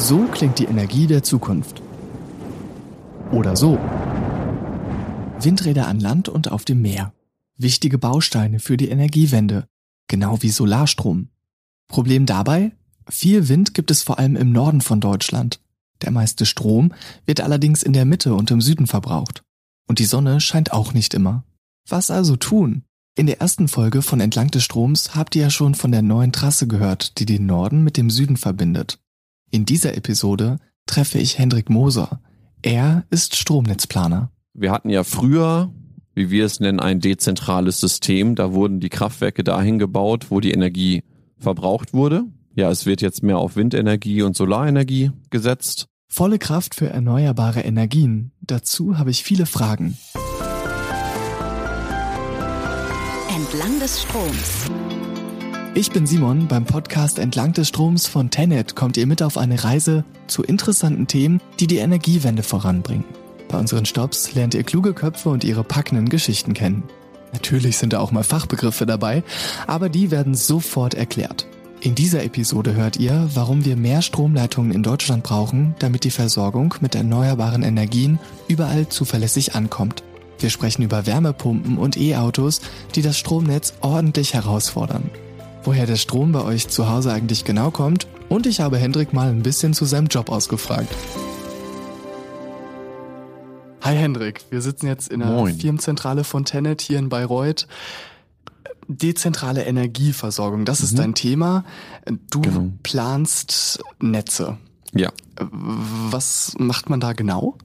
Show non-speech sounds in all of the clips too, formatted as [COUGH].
So klingt die Energie der Zukunft. Oder so. Windräder an Land und auf dem Meer. Wichtige Bausteine für die Energiewende, genau wie Solarstrom. Problem dabei? Viel Wind gibt es vor allem im Norden von Deutschland. Der meiste Strom wird allerdings in der Mitte und im Süden verbraucht. Und die Sonne scheint auch nicht immer. Was also tun? In der ersten Folge von Entlang des Stroms habt ihr ja schon von der neuen Trasse gehört, die den Norden mit dem Süden verbindet. In dieser Episode treffe ich Hendrik Moser. Er ist Stromnetzplaner. Wir hatten ja früher, wie wir es nennen, ein dezentrales System. Da wurden die Kraftwerke dahin gebaut, wo die Energie verbraucht wurde. Ja, es wird jetzt mehr auf Windenergie und Solarenergie gesetzt. Volle Kraft für erneuerbare Energien. Dazu habe ich viele Fragen. Entlang des Stroms. Ich bin Simon. Beim Podcast Entlang des Stroms von Tenet kommt ihr mit auf eine Reise zu interessanten Themen, die die Energiewende voranbringen. Bei unseren Stops lernt ihr kluge Köpfe und ihre packenden Geschichten kennen. Natürlich sind da auch mal Fachbegriffe dabei, aber die werden sofort erklärt. In dieser Episode hört ihr, warum wir mehr Stromleitungen in Deutschland brauchen, damit die Versorgung mit erneuerbaren Energien überall zuverlässig ankommt. Wir sprechen über Wärmepumpen und E-Autos, die das Stromnetz ordentlich herausfordern. Woher der Strom bei euch zu Hause eigentlich genau kommt und ich habe Hendrik mal ein bisschen zu seinem Job ausgefragt. Hi Hendrik, wir sitzen jetzt in der Moin. Firmenzentrale von Tenet hier in Bayreuth. Dezentrale Energieversorgung, das ist Mhm. dein Thema. Du Genau. planst Netze. Ja. Was macht man da genau?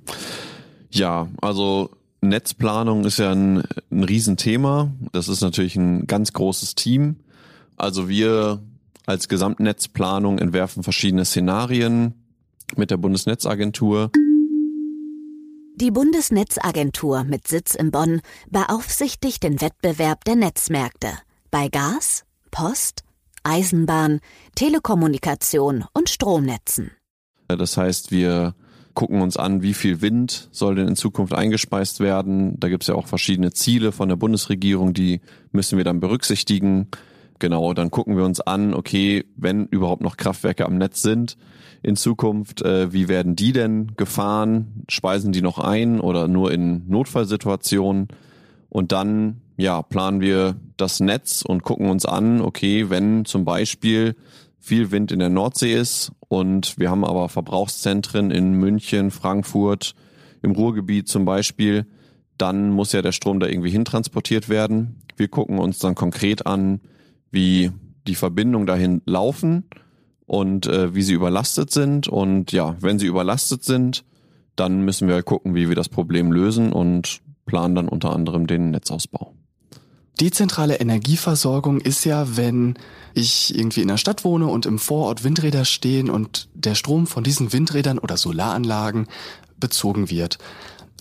Ja, also Netzplanung ist ja ein, ein Riesenthema. Das ist natürlich ein ganz großes Team. Also wir als Gesamtnetzplanung entwerfen verschiedene Szenarien mit der Bundesnetzagentur. Die Bundesnetzagentur mit Sitz in Bonn beaufsichtigt den Wettbewerb der Netzmärkte bei Gas, Post, Eisenbahn, Telekommunikation und Stromnetzen. Das heißt, wir gucken uns an, wie viel Wind soll denn in Zukunft eingespeist werden. Da gibt es ja auch verschiedene Ziele von der Bundesregierung, die müssen wir dann berücksichtigen. Genau, dann gucken wir uns an, okay, wenn überhaupt noch Kraftwerke am Netz sind in Zukunft, äh, wie werden die denn gefahren? Speisen die noch ein oder nur in Notfallsituationen? Und dann, ja, planen wir das Netz und gucken uns an, okay, wenn zum Beispiel viel Wind in der Nordsee ist und wir haben aber Verbrauchszentren in München, Frankfurt, im Ruhrgebiet zum Beispiel, dann muss ja der Strom da irgendwie hintransportiert werden. Wir gucken uns dann konkret an, wie die Verbindungen dahin laufen und äh, wie sie überlastet sind. Und ja, wenn sie überlastet sind, dann müssen wir gucken, wie wir das Problem lösen und planen dann unter anderem den Netzausbau. Dezentrale Energieversorgung ist ja, wenn ich irgendwie in der Stadt wohne und im Vorort Windräder stehen und der Strom von diesen Windrädern oder Solaranlagen bezogen wird.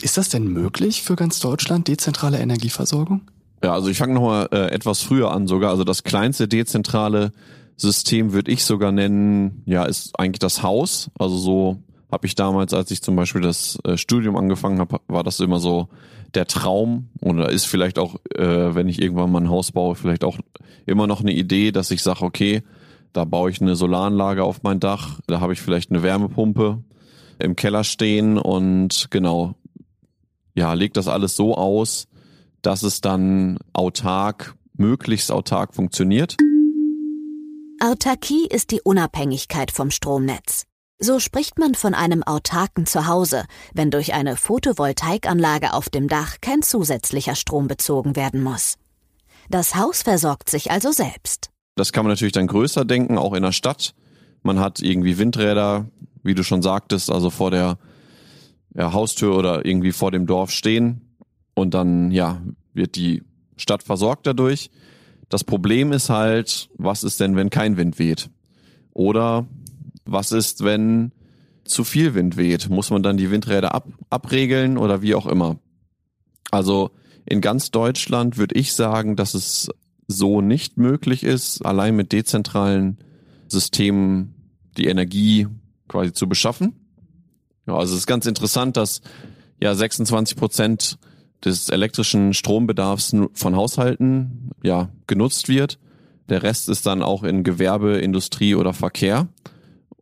Ist das denn möglich für ganz Deutschland, dezentrale Energieversorgung? Ja, also ich fange nochmal äh, etwas früher an sogar. Also das kleinste dezentrale System würde ich sogar nennen, ja, ist eigentlich das Haus. Also so habe ich damals, als ich zum Beispiel das äh, Studium angefangen habe, war das immer so der Traum oder ist vielleicht auch, äh, wenn ich irgendwann mal ein Haus baue, vielleicht auch immer noch eine Idee, dass ich sage, okay, da baue ich eine Solaranlage auf mein Dach, da habe ich vielleicht eine Wärmepumpe im Keller stehen und genau, ja, leg das alles so aus, dass es dann autark, möglichst autark funktioniert. Autarkie ist die Unabhängigkeit vom Stromnetz. So spricht man von einem autarken Zuhause, wenn durch eine Photovoltaikanlage auf dem Dach kein zusätzlicher Strom bezogen werden muss. Das Haus versorgt sich also selbst. Das kann man natürlich dann größer denken, auch in der Stadt. Man hat irgendwie Windräder, wie du schon sagtest, also vor der ja, Haustür oder irgendwie vor dem Dorf stehen. Und dann, ja, wird die Stadt versorgt dadurch. Das Problem ist halt, was ist denn, wenn kein Wind weht? Oder was ist, wenn zu viel Wind weht? Muss man dann die Windräder ab, abregeln oder wie auch immer? Also in ganz Deutschland würde ich sagen, dass es so nicht möglich ist, allein mit dezentralen Systemen die Energie quasi zu beschaffen. Ja, also es ist ganz interessant, dass ja 26 Prozent des elektrischen Strombedarfs von Haushalten ja genutzt wird. Der Rest ist dann auch in Gewerbe, Industrie oder Verkehr.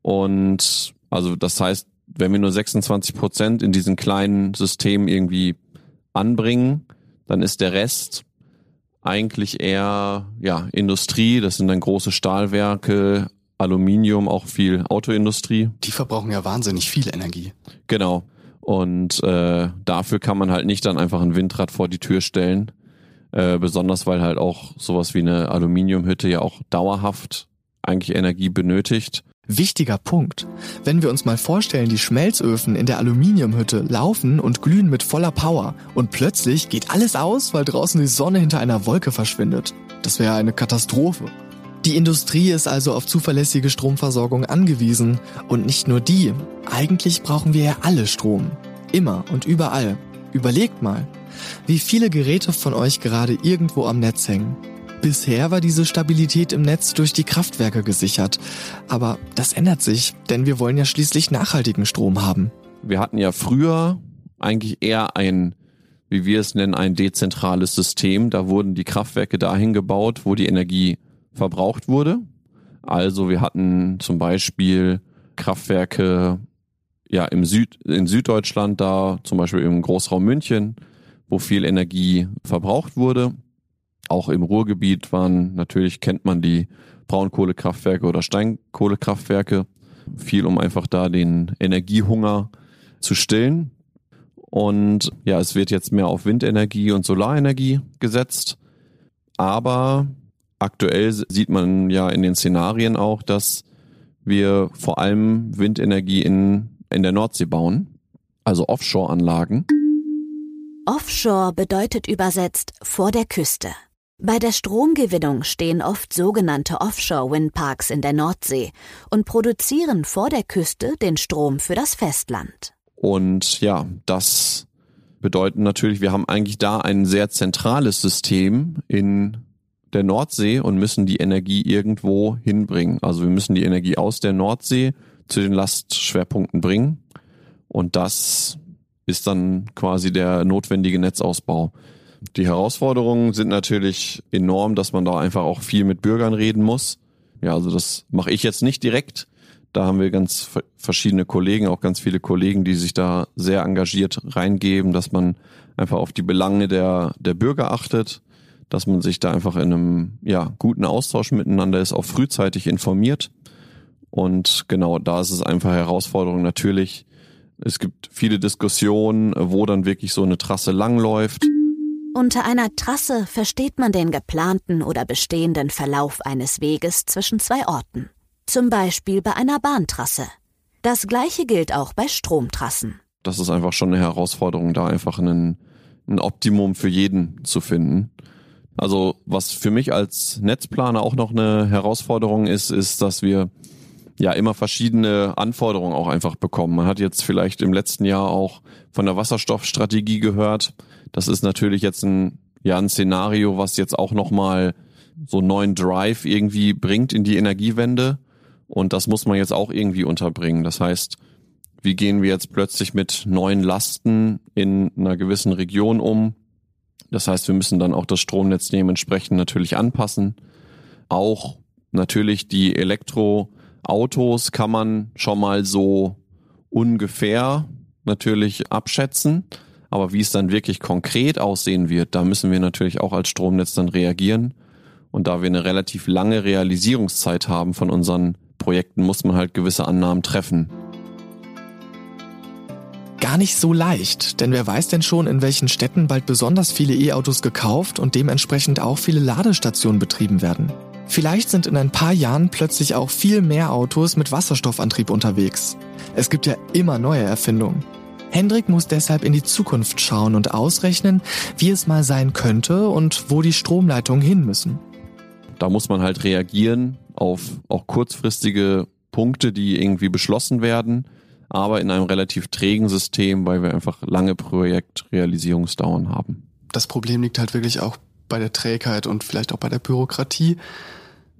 Und Also das heißt, wenn wir nur 26 Prozent in diesen kleinen Systemen irgendwie anbringen, dann ist der Rest eigentlich eher ja Industrie. Das sind dann große Stahlwerke, Aluminium, auch viel Autoindustrie. Die verbrauchen ja wahnsinnig viel Energie. Genau. Und äh, dafür kann man halt nicht dann einfach ein Windrad vor die Tür stellen. Äh, besonders weil halt auch sowas wie eine Aluminiumhütte ja auch dauerhaft eigentlich Energie benötigt. Wichtiger Punkt. Wenn wir uns mal vorstellen, die Schmelzöfen in der Aluminiumhütte laufen und glühen mit voller Power und plötzlich geht alles aus, weil draußen die Sonne hinter einer Wolke verschwindet. Das wäre eine Katastrophe. Die Industrie ist also auf zuverlässige Stromversorgung angewiesen. Und nicht nur die. Eigentlich brauchen wir ja alle Strom. Immer und überall. Überlegt mal, wie viele Geräte von euch gerade irgendwo am Netz hängen. Bisher war diese Stabilität im Netz durch die Kraftwerke gesichert. Aber das ändert sich, denn wir wollen ja schließlich nachhaltigen Strom haben. Wir hatten ja früher eigentlich eher ein, wie wir es nennen, ein dezentrales System. Da wurden die Kraftwerke dahin gebaut, wo die Energie verbraucht wurde. Also wir hatten zum Beispiel Kraftwerke ja im Süd, in Süddeutschland da, zum Beispiel im Großraum München, wo viel Energie verbraucht wurde. Auch im Ruhrgebiet waren, natürlich kennt man die Braunkohlekraftwerke oder Steinkohlekraftwerke. Viel, um einfach da den Energiehunger zu stillen. Und ja, es wird jetzt mehr auf Windenergie und Solarenergie gesetzt. Aber aktuell sieht man ja in den Szenarien auch, dass wir vor allem Windenergie in, in der Nordsee bauen, also Offshore-Anlagen. Offshore bedeutet übersetzt vor der Küste. Bei der Stromgewinnung stehen oft sogenannte Offshore-Windparks in der Nordsee und produzieren vor der Küste den Strom für das Festland. Und ja, das bedeutet natürlich, wir haben eigentlich da ein sehr zentrales System in der Nordsee und müssen die Energie irgendwo hinbringen. Also wir müssen die Energie aus der Nordsee zu den Lastschwerpunkten bringen. Und das ist dann quasi der notwendige Netzausbau. Die Herausforderungen sind natürlich enorm, dass man da einfach auch viel mit Bürgern reden muss. Ja, also das mache ich jetzt nicht direkt. Da haben wir ganz verschiedene Kollegen, auch ganz viele Kollegen, die sich da sehr engagiert reingeben, dass man einfach auf die Belange der, der Bürger achtet dass man sich da einfach in einem ja, guten Austausch miteinander ist, auch frühzeitig informiert. Und genau da ist es einfach Herausforderung natürlich. Es gibt viele Diskussionen, wo dann wirklich so eine Trasse langläuft. Unter einer Trasse versteht man den geplanten oder bestehenden Verlauf eines Weges zwischen zwei Orten. Zum Beispiel bei einer Bahntrasse. Das gleiche gilt auch bei Stromtrassen. Das ist einfach schon eine Herausforderung, da einfach ein, ein Optimum für jeden zu finden. Also was für mich als Netzplaner auch noch eine Herausforderung ist, ist, dass wir ja immer verschiedene Anforderungen auch einfach bekommen. Man hat jetzt vielleicht im letzten Jahr auch von der Wasserstoffstrategie gehört. Das ist natürlich jetzt ein ja ein Szenario, was jetzt auch noch mal so neuen Drive irgendwie bringt in die Energiewende und das muss man jetzt auch irgendwie unterbringen. Das heißt, wie gehen wir jetzt plötzlich mit neuen Lasten in einer gewissen Region um? Das heißt, wir müssen dann auch das Stromnetz dementsprechend natürlich anpassen. Auch natürlich die Elektroautos kann man schon mal so ungefähr natürlich abschätzen. Aber wie es dann wirklich konkret aussehen wird, da müssen wir natürlich auch als Stromnetz dann reagieren. Und da wir eine relativ lange Realisierungszeit haben von unseren Projekten, muss man halt gewisse Annahmen treffen gar nicht so leicht, denn wer weiß denn schon, in welchen Städten bald besonders viele E-Autos gekauft und dementsprechend auch viele Ladestationen betrieben werden. Vielleicht sind in ein paar Jahren plötzlich auch viel mehr Autos mit Wasserstoffantrieb unterwegs. Es gibt ja immer neue Erfindungen. Hendrik muss deshalb in die Zukunft schauen und ausrechnen, wie es mal sein könnte und wo die Stromleitungen hin müssen. Da muss man halt reagieren auf auch kurzfristige Punkte, die irgendwie beschlossen werden aber in einem relativ trägen System, weil wir einfach lange Projektrealisierungsdauern haben. Das Problem liegt halt wirklich auch bei der Trägheit und vielleicht auch bei der Bürokratie.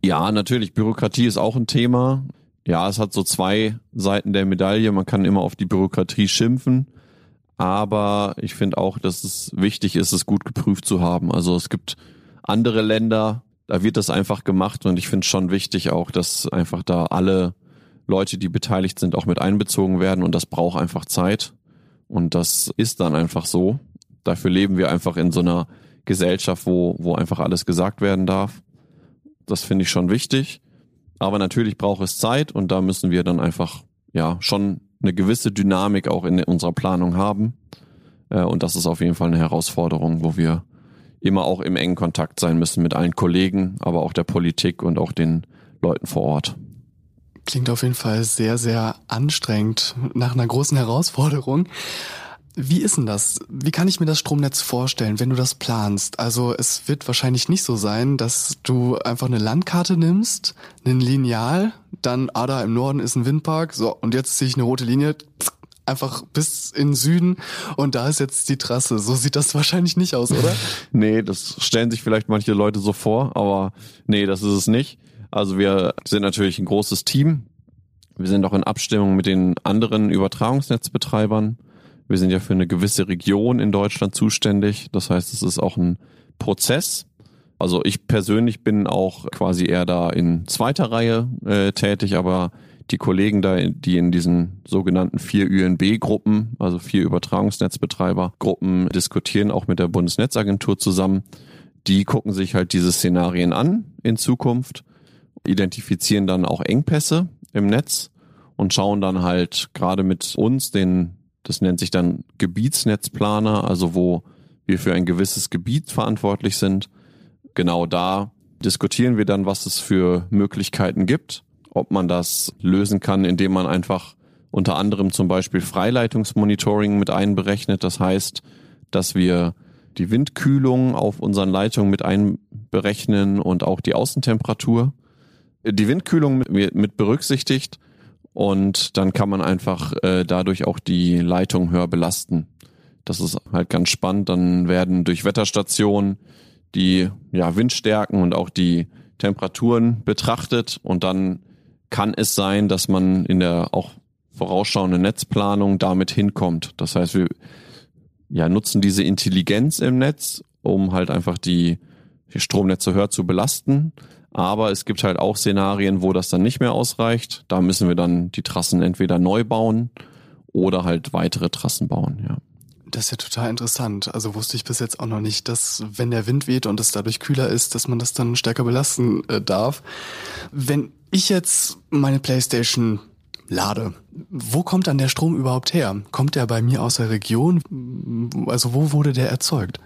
Ja, natürlich. Bürokratie ist auch ein Thema. Ja, es hat so zwei Seiten der Medaille. Man kann immer auf die Bürokratie schimpfen. Aber ich finde auch, dass es wichtig ist, es gut geprüft zu haben. Also es gibt andere Länder, da wird das einfach gemacht und ich finde es schon wichtig auch, dass einfach da alle Leute, die beteiligt sind, auch mit einbezogen werden und das braucht einfach Zeit. Und das ist dann einfach so. Dafür leben wir einfach in so einer Gesellschaft, wo, wo einfach alles gesagt werden darf. Das finde ich schon wichtig. Aber natürlich braucht es Zeit und da müssen wir dann einfach, ja, schon eine gewisse Dynamik auch in unserer Planung haben. Äh, und das ist auf jeden Fall eine Herausforderung, wo wir immer auch im engen Kontakt sein müssen mit allen Kollegen, aber auch der Politik und auch den Leuten vor Ort. Klingt auf jeden Fall sehr, sehr anstrengend nach einer großen Herausforderung. Wie ist denn das? Wie kann ich mir das Stromnetz vorstellen, wenn du das planst? Also es wird wahrscheinlich nicht so sein, dass du einfach eine Landkarte nimmst, einen Lineal, dann, ah, da im Norden ist ein Windpark, so, und jetzt ziehe ich eine rote Linie, einfach bis in Süden und da ist jetzt die Trasse. So sieht das wahrscheinlich nicht aus, oder? [LAUGHS] nee, das stellen sich vielleicht manche Leute so vor, aber nee, das ist es nicht. Also wir sind natürlich ein großes Team. Wir sind auch in Abstimmung mit den anderen Übertragungsnetzbetreibern. Wir sind ja für eine gewisse Region in Deutschland zuständig. Das heißt, es ist auch ein Prozess. Also ich persönlich bin auch quasi eher da in zweiter Reihe äh, tätig, aber die Kollegen da, die in diesen sogenannten vier ÜNB-Gruppen, also vier Übertragungsnetzbetreiber-Gruppen, diskutieren auch mit der Bundesnetzagentur zusammen. Die gucken sich halt diese Szenarien an in Zukunft, identifizieren dann auch Engpässe im Netz und schauen dann halt gerade mit uns den das nennt sich dann Gebietsnetzplaner, also wo wir für ein gewisses Gebiet verantwortlich sind. Genau da diskutieren wir dann, was es für Möglichkeiten gibt, ob man das lösen kann, indem man einfach unter anderem zum Beispiel Freileitungsmonitoring mit einberechnet. Das heißt, dass wir die Windkühlung auf unseren Leitungen mit einberechnen und auch die Außentemperatur. Die Windkühlung mit berücksichtigt und dann kann man einfach äh, dadurch auch die Leitung höher belasten. Das ist halt ganz spannend. Dann werden durch Wetterstationen die ja, Windstärken und auch die Temperaturen betrachtet und dann kann es sein, dass man in der auch vorausschauenden Netzplanung damit hinkommt. Das heißt, wir ja, nutzen diese Intelligenz im Netz, um halt einfach die, die Stromnetze höher zu belasten, aber es gibt halt auch Szenarien, wo das dann nicht mehr ausreicht. Da müssen wir dann die Trassen entweder neu bauen oder halt weitere Trassen bauen, ja. Das ist ja total interessant. Also wusste ich bis jetzt auch noch nicht, dass wenn der Wind weht und es dadurch kühler ist, dass man das dann stärker belasten äh, darf. Wenn ich jetzt meine Playstation lade, wo kommt dann der Strom überhaupt her? Kommt der bei mir aus der Region? Also wo wurde der erzeugt?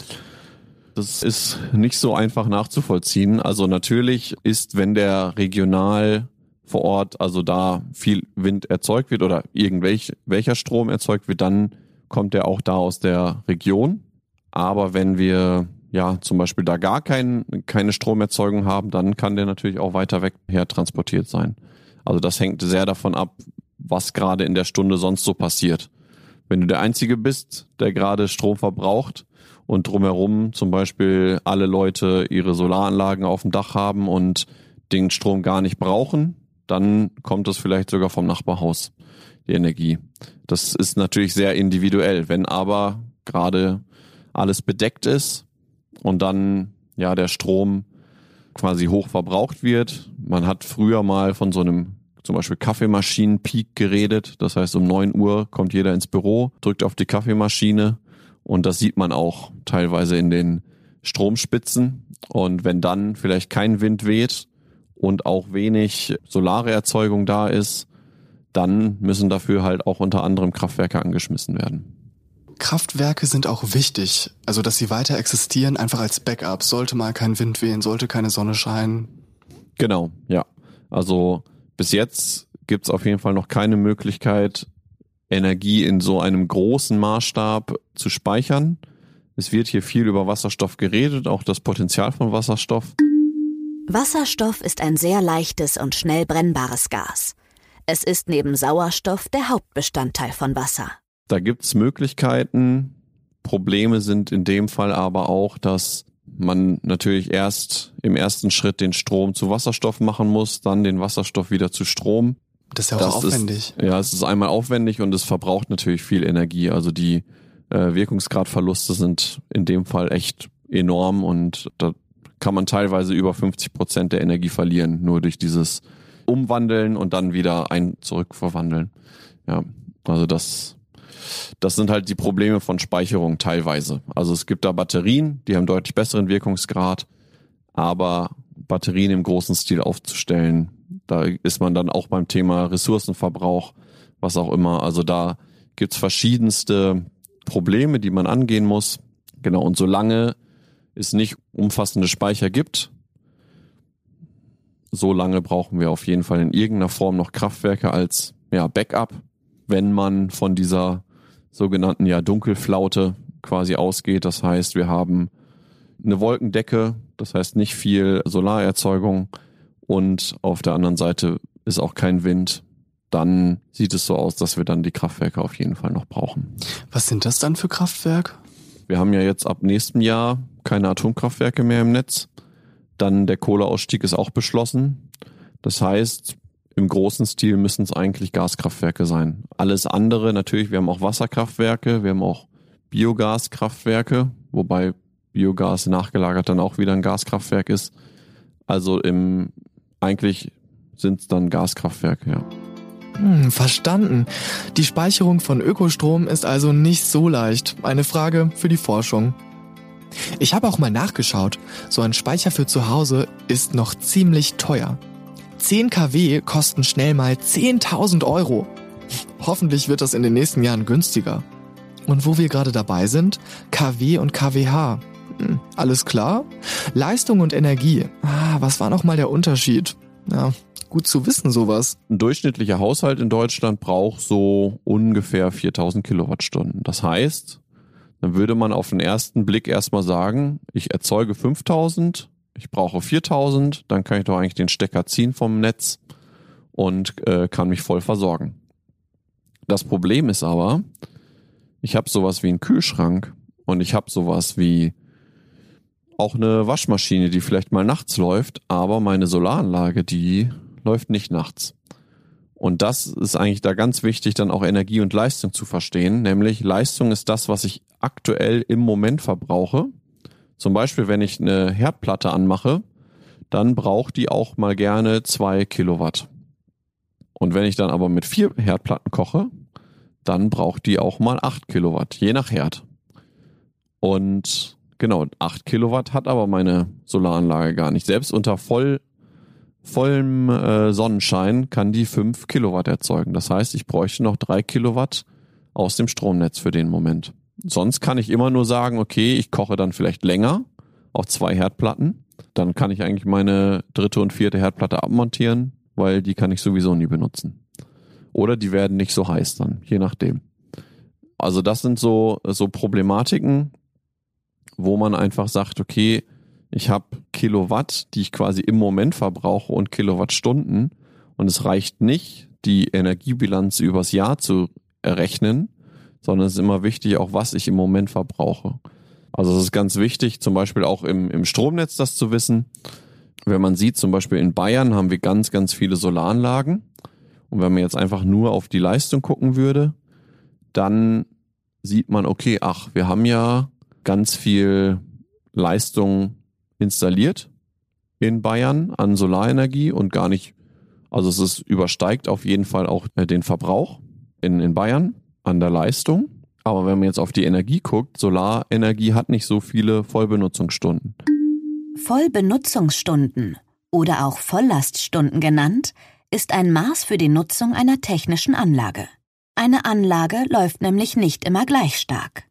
Das ist nicht so einfach nachzuvollziehen. Also natürlich ist, wenn der regional vor Ort, also da viel Wind erzeugt wird oder irgendwelch, welcher Strom erzeugt wird, dann kommt der auch da aus der Region. Aber wenn wir ja zum Beispiel da gar kein, keine Stromerzeugung haben, dann kann der natürlich auch weiter weg her transportiert sein. Also das hängt sehr davon ab, was gerade in der Stunde sonst so passiert. Wenn du der Einzige bist, der gerade Strom verbraucht, und drumherum zum Beispiel alle Leute ihre Solaranlagen auf dem Dach haben und den Strom gar nicht brauchen, dann kommt es vielleicht sogar vom Nachbarhaus, die Energie. Das ist natürlich sehr individuell. Wenn aber gerade alles bedeckt ist und dann ja der Strom quasi hoch verbraucht wird. Man hat früher mal von so einem zum Beispiel Kaffeemaschinenpeak geredet. Das heißt, um neun Uhr kommt jeder ins Büro, drückt auf die Kaffeemaschine und das sieht man auch teilweise in den Stromspitzen. Und wenn dann vielleicht kein Wind weht und auch wenig solare Erzeugung da ist, dann müssen dafür halt auch unter anderem Kraftwerke angeschmissen werden. Kraftwerke sind auch wichtig, also dass sie weiter existieren, einfach als Backup. Sollte mal kein Wind wehen, sollte keine Sonne scheinen. Genau, ja. Also bis jetzt gibt's auf jeden Fall noch keine Möglichkeit, Energie in so einem großen Maßstab zu speichern. Es wird hier viel über Wasserstoff geredet, auch das Potenzial von Wasserstoff. Wasserstoff ist ein sehr leichtes und schnell brennbares Gas. Es ist neben Sauerstoff der Hauptbestandteil von Wasser. Da gibt's Möglichkeiten. Probleme sind in dem Fall aber auch, dass man natürlich erst im ersten Schritt den Strom zu Wasserstoff machen muss, dann den Wasserstoff wieder zu Strom. Das ist ja auch aufwendig. Ist, ja, es ist einmal aufwendig und es verbraucht natürlich viel Energie. Also die äh, Wirkungsgradverluste sind in dem Fall echt enorm und da kann man teilweise über 50 Prozent der Energie verlieren, nur durch dieses umwandeln und dann wieder ein zurückverwandeln. Ja, also das, das sind halt die Probleme von Speicherung teilweise. Also es gibt da Batterien, die haben deutlich besseren Wirkungsgrad, aber Batterien im großen Stil aufzustellen, da ist man dann auch beim Thema Ressourcenverbrauch, was auch immer. Also da gibt's verschiedenste Probleme, die man angehen muss. Genau, und solange es nicht umfassende Speicher gibt, so lange brauchen wir auf jeden Fall in irgendeiner Form noch Kraftwerke als ja, Backup, wenn man von dieser sogenannten ja, Dunkelflaute quasi ausgeht. Das heißt, wir haben eine Wolkendecke, das heißt nicht viel Solarerzeugung und auf der anderen Seite ist auch kein Wind. Dann sieht es so aus, dass wir dann die Kraftwerke auf jeden Fall noch brauchen. Was sind das dann für Kraftwerke? Wir haben ja jetzt ab nächstem Jahr keine Atomkraftwerke mehr im Netz. Dann der Kohleausstieg ist auch beschlossen. Das heißt, im großen Stil müssen es eigentlich Gaskraftwerke sein. Alles andere, natürlich, wir haben auch Wasserkraftwerke, wir haben auch Biogaskraftwerke, wobei Biogas nachgelagert dann auch wieder ein Gaskraftwerk ist. Also im eigentlich sind es dann Gaskraftwerke, ja. Hm, verstanden. Die Speicherung von Ökostrom ist also nicht so leicht. Eine Frage für die Forschung. Ich habe auch mal nachgeschaut. So ein Speicher für zu Hause ist noch ziemlich teuer. 10 kW kosten schnell mal 10.000 Euro. Hoffentlich wird das in den nächsten Jahren günstiger. Und wo wir gerade dabei sind, KW und KWH. Hm, alles klar? Leistung und Energie. Ah, was war noch mal der Unterschied? Ja, gut zu wissen sowas. Ein durchschnittlicher Haushalt in Deutschland braucht so ungefähr 4000 Kilowattstunden. Das heißt, dann würde man auf den ersten Blick erstmal sagen, ich erzeuge 5000, ich brauche 4000, dann kann ich doch eigentlich den Stecker ziehen vom Netz und äh, kann mich voll versorgen. Das Problem ist aber, ich habe sowas wie einen Kühlschrank und ich habe sowas wie auch eine Waschmaschine, die vielleicht mal nachts läuft, aber meine Solaranlage, die läuft nicht nachts. Und das ist eigentlich da ganz wichtig, dann auch Energie und Leistung zu verstehen. Nämlich Leistung ist das, was ich aktuell im Moment verbrauche. Zum Beispiel, wenn ich eine Herdplatte anmache, dann braucht die auch mal gerne zwei Kilowatt. Und wenn ich dann aber mit vier Herdplatten koche, dann braucht die auch mal acht Kilowatt, je nach Herd. Und genau, acht Kilowatt hat aber meine Solaranlage gar nicht. Selbst unter voll vollem äh, Sonnenschein kann die 5 Kilowatt erzeugen. Das heißt, ich bräuchte noch 3 Kilowatt aus dem Stromnetz für den Moment. Sonst kann ich immer nur sagen, okay, ich koche dann vielleicht länger auf zwei Herdplatten. Dann kann ich eigentlich meine dritte und vierte Herdplatte abmontieren, weil die kann ich sowieso nie benutzen. Oder die werden nicht so heiß dann, je nachdem. Also das sind so, so Problematiken, wo man einfach sagt, okay, ich habe Kilowatt, die ich quasi im Moment verbrauche und Kilowattstunden. Und es reicht nicht, die Energiebilanz übers Jahr zu errechnen, sondern es ist immer wichtig, auch was ich im Moment verbrauche. Also es ist ganz wichtig, zum Beispiel auch im, im Stromnetz das zu wissen. Wenn man sieht, zum Beispiel in Bayern haben wir ganz, ganz viele Solaranlagen. Und wenn man jetzt einfach nur auf die Leistung gucken würde, dann sieht man, okay, ach, wir haben ja ganz viel Leistung installiert in Bayern an Solarenergie und gar nicht, also es ist, übersteigt auf jeden Fall auch äh, den Verbrauch in, in Bayern an der Leistung. Aber wenn man jetzt auf die Energie guckt, Solarenergie hat nicht so viele Vollbenutzungsstunden. Vollbenutzungsstunden oder auch Volllaststunden genannt, ist ein Maß für die Nutzung einer technischen Anlage. Eine Anlage läuft nämlich nicht immer gleich stark.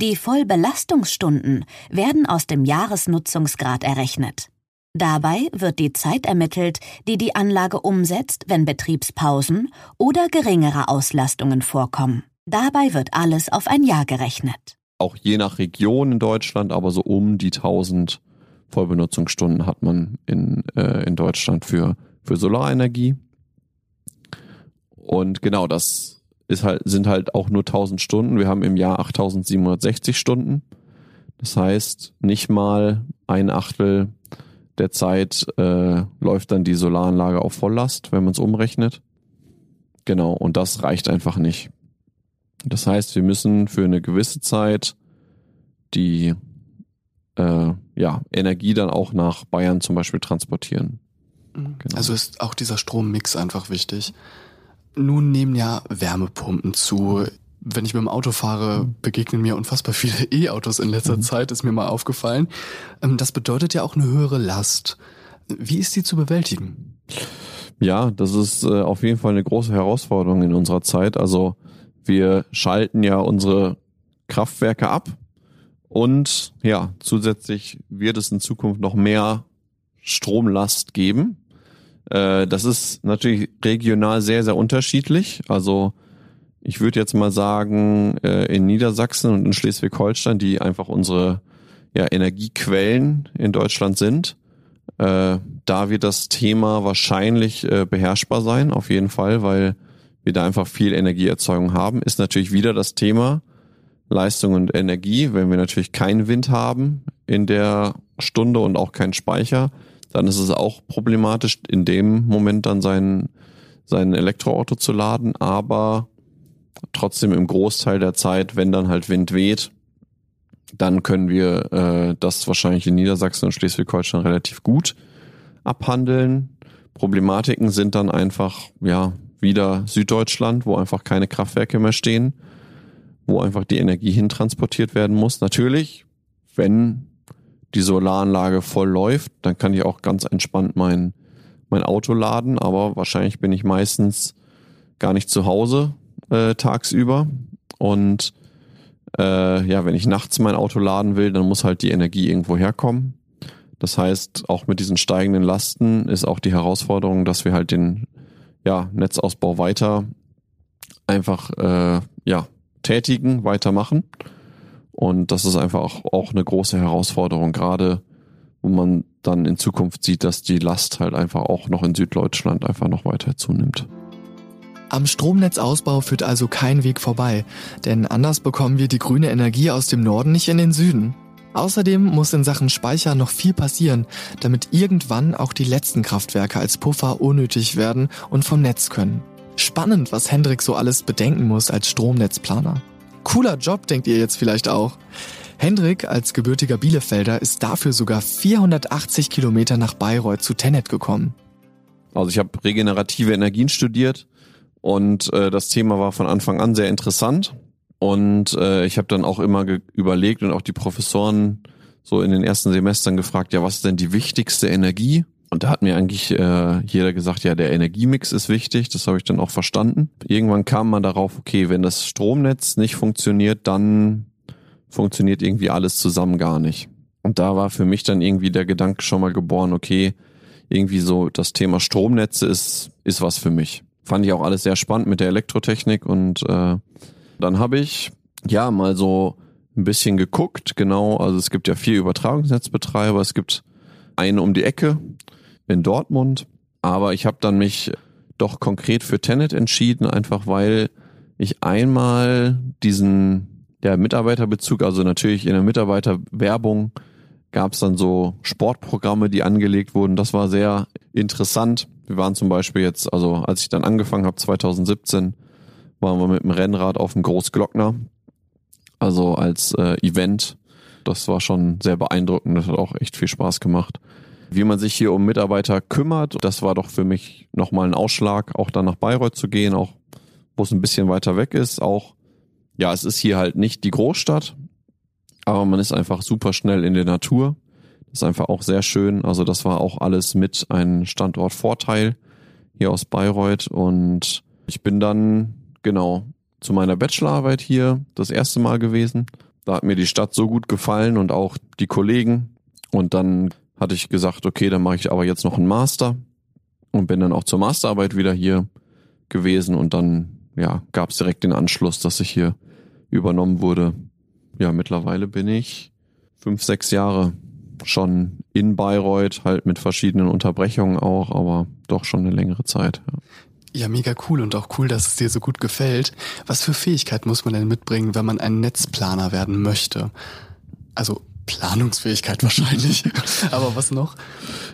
Die Vollbelastungsstunden werden aus dem Jahresnutzungsgrad errechnet. Dabei wird die Zeit ermittelt, die die Anlage umsetzt, wenn Betriebspausen oder geringere Auslastungen vorkommen. Dabei wird alles auf ein Jahr gerechnet. Auch je nach Region in Deutschland, aber so um die 1000 Vollbenutzungsstunden hat man in, äh, in Deutschland für, für Solarenergie. Und genau das ist halt, sind halt auch nur 1000 Stunden. Wir haben im Jahr 8760 Stunden. Das heißt, nicht mal ein Achtel der Zeit äh, läuft dann die Solaranlage auf Volllast, wenn man es umrechnet. Genau, und das reicht einfach nicht. Das heißt, wir müssen für eine gewisse Zeit die äh, ja, Energie dann auch nach Bayern zum Beispiel transportieren. Genau. Also ist auch dieser Strommix einfach wichtig. Nun nehmen ja Wärmepumpen zu. Wenn ich mit dem Auto fahre, begegnen mir unfassbar viele [LAUGHS] E-Autos in letzter mhm. Zeit, ist mir mal aufgefallen. Ähm, das bedeutet ja auch eine höhere Last. Wie ist die zu bewältigen? Ja, das ist äh, auf jeden Fall eine große Herausforderung in unserer Zeit. Also wir schalten ja unsere Kraftwerke ab und ja, zusätzlich wird es in Zukunft noch mehr Stromlast geben. Äh, das ist natürlich regional sehr, sehr unterschiedlich. Also ich würde jetzt mal sagen, äh, in Niedersachsen und in Schleswig-Holstein, die einfach unsere ja, Energiequellen in Deutschland sind, äh, da wird das Thema wahrscheinlich äh, beherrschbar sein, auf jeden Fall, weil wir da einfach viel Energieerzeugung haben. Ist natürlich wieder das Thema Leistung und Energie. Wenn wir natürlich keinen Wind haben in der Stunde und auch keinen Speicher, dann ist es auch problematisch, in dem Moment dann sein, sein Elektroauto zu laden. Aber trotzdem im Großteil der Zeit, wenn dann halt Wind weht, dann können wir äh, das wahrscheinlich in Niedersachsen und Schleswig-Holstein relativ gut abhandeln. Problematiken sind dann einfach, ja, wieder Süddeutschland, wo einfach keine Kraftwerke mehr stehen, wo einfach die Energie hintransportiert werden muss. Natürlich, wenn die Solaranlage voll läuft, dann kann ich auch ganz entspannt mein, mein Auto laden, aber wahrscheinlich bin ich meistens gar nicht zu Hause äh, tagsüber. Und äh, ja, wenn ich nachts mein Auto laden will, dann muss halt die Energie irgendwo herkommen. Das heißt, auch mit diesen steigenden Lasten ist auch die Herausforderung, dass wir halt den ja, Netzausbau weiter einfach äh, ja, tätigen, weitermachen. Und das ist einfach auch, auch eine große Herausforderung, gerade wo man dann in Zukunft sieht, dass die Last halt einfach auch noch in Süddeutschland einfach noch weiter zunimmt. Am Stromnetzausbau führt also kein Weg vorbei, denn anders bekommen wir die grüne Energie aus dem Norden nicht in den Süden. Außerdem muss in Sachen Speicher noch viel passieren, damit irgendwann auch die letzten Kraftwerke als Puffer unnötig werden und vom Netz können. Spannend, was Hendrik so alles bedenken muss als Stromnetzplaner. Cooler Job, denkt ihr jetzt vielleicht auch. Hendrik als gebürtiger Bielefelder ist dafür sogar 480 Kilometer nach Bayreuth zu Tenet gekommen. Also ich habe regenerative Energien studiert und äh, das Thema war von Anfang an sehr interessant. Und äh, ich habe dann auch immer überlegt und auch die Professoren so in den ersten Semestern gefragt, ja, was ist denn die wichtigste Energie? Und da hat mir eigentlich äh, jeder gesagt, ja, der Energiemix ist wichtig. Das habe ich dann auch verstanden. Irgendwann kam man darauf, okay, wenn das Stromnetz nicht funktioniert, dann funktioniert irgendwie alles zusammen gar nicht. Und da war für mich dann irgendwie der Gedanke schon mal geboren, okay, irgendwie so das Thema Stromnetze ist, ist was für mich. Fand ich auch alles sehr spannend mit der Elektrotechnik und äh, dann habe ich ja mal so ein bisschen geguckt, genau, also es gibt ja vier Übertragungsnetzbetreiber, es gibt einen um die Ecke in Dortmund, aber ich habe dann mich doch konkret für Tenet entschieden, einfach weil ich einmal diesen ja, Mitarbeiterbezug, also natürlich in der Mitarbeiterwerbung gab es dann so Sportprogramme, die angelegt wurden. Das war sehr interessant. Wir waren zum Beispiel jetzt, also als ich dann angefangen habe, 2017, waren wir mit dem Rennrad auf dem Großglockner. Also als äh, Event. Das war schon sehr beeindruckend. Das hat auch echt viel Spaß gemacht. Wie man sich hier um Mitarbeiter kümmert, das war doch für mich nochmal ein Ausschlag, auch dann nach Bayreuth zu gehen, auch wo es ein bisschen weiter weg ist. Auch, ja, es ist hier halt nicht die Großstadt, aber man ist einfach super schnell in der Natur. Das ist einfach auch sehr schön. Also das war auch alles mit ein Standortvorteil hier aus Bayreuth und ich bin dann genau zu meiner Bachelorarbeit hier das erste Mal gewesen. Da hat mir die Stadt so gut gefallen und auch die Kollegen. Und dann hatte ich gesagt, okay, dann mache ich aber jetzt noch einen Master und bin dann auch zur Masterarbeit wieder hier gewesen und dann ja gab es direkt den Anschluss, dass ich hier übernommen wurde. Ja, mittlerweile bin ich fünf, sechs Jahre schon in Bayreuth, halt mit verschiedenen Unterbrechungen auch, aber doch schon eine längere Zeit. Ja. Ja, mega cool und auch cool, dass es dir so gut gefällt. Was für Fähigkeit muss man denn mitbringen, wenn man ein Netzplaner werden möchte? Also Planungsfähigkeit wahrscheinlich. [LAUGHS] Aber was noch?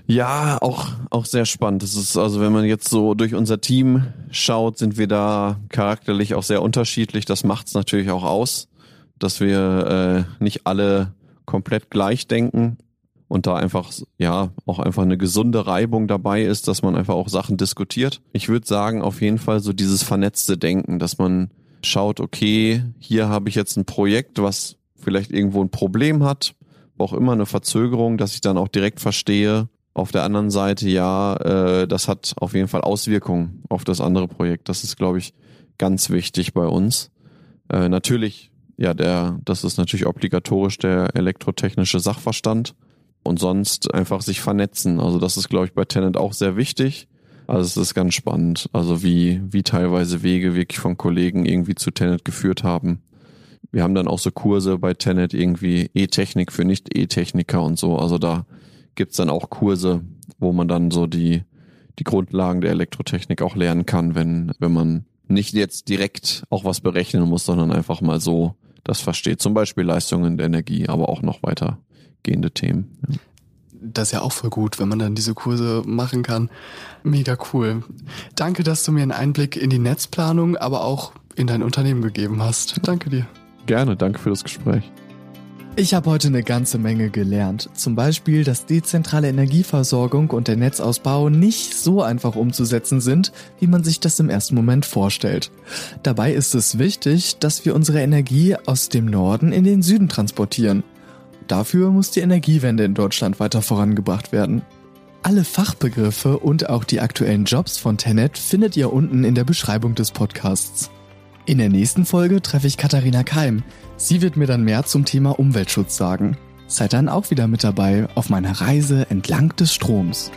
Ja, auch, auch sehr spannend. Das ist also, wenn man jetzt so durch unser Team schaut, sind wir da charakterlich auch sehr unterschiedlich. Das macht es natürlich auch aus, dass wir äh, nicht alle komplett gleich denken. und da einfach, ja, auch einfach eine gesunde Reibung dabei ist, dass man einfach auch Sachen diskutiert. Ich würde sagen, auf jeden Fall so dieses vernetzte Denken, dass man schaut, okay, hier habe ich jetzt ein Projekt, was vielleicht irgendwo ein Problem hat, auch immer eine Verzögerung, dass ich dann auch direkt verstehe, auf der anderen Seite, ja, äh, das hat auf jeden Fall Auswirkungen auf das andere Projekt. Das ist, glaube ich, ganz wichtig bei uns. Äh, natürlich, ja, der, das ist natürlich obligatorisch der elektrotechnische Sachverstand und sonst einfach sich vernetzen. Also das ist, glaube ich, bei Tenant auch sehr wichtig. Also es ist ganz spannend, also wie, wie teilweise Wege wirklich von Kollegen irgendwie zu Tenet geführt haben. Wir haben dann auch so Kurse bei Tenet irgendwie E-Technik für Nicht-E-Techniker und so. Also da gibt's dann auch Kurse, wo man dann so die, die Grundlagen der Elektrotechnik auch lernen kann, wenn, wenn man nicht jetzt direkt auch was berechnen muss, sondern einfach mal so das versteht. Zum Beispiel Leistungen der Energie, aber auch noch weitergehende Themen. Ja. Das ist ja auch voll gut, wenn man dann diese Kurse machen kann. Mega cool. Danke, dass du mir einen Einblick in die Netzplanung, aber auch in dein Unternehmen gegeben hast. Danke dir. Gerne, danke für das Gespräch. Ich habe heute eine ganze Menge gelernt. Zum Beispiel, dass dezentrale Energieversorgung und der Netzausbau nicht so einfach umzusetzen sind, wie man sich das im ersten Moment vorstellt. Dabei ist es wichtig, dass wir unsere Energie aus dem Norden in den Süden transportieren. Dafür muss die Energiewende in Deutschland weiter vorangebracht werden. Alle Fachbegriffe und auch die aktuellen Jobs von Tenet findet ihr unten in der Beschreibung des Podcasts. In der nächsten Folge treffe ich Katharina Keim. Sie wird mir dann mehr zum Thema Umweltschutz sagen. Seid dann auch wieder mit dabei auf meiner Reise entlang des Stroms.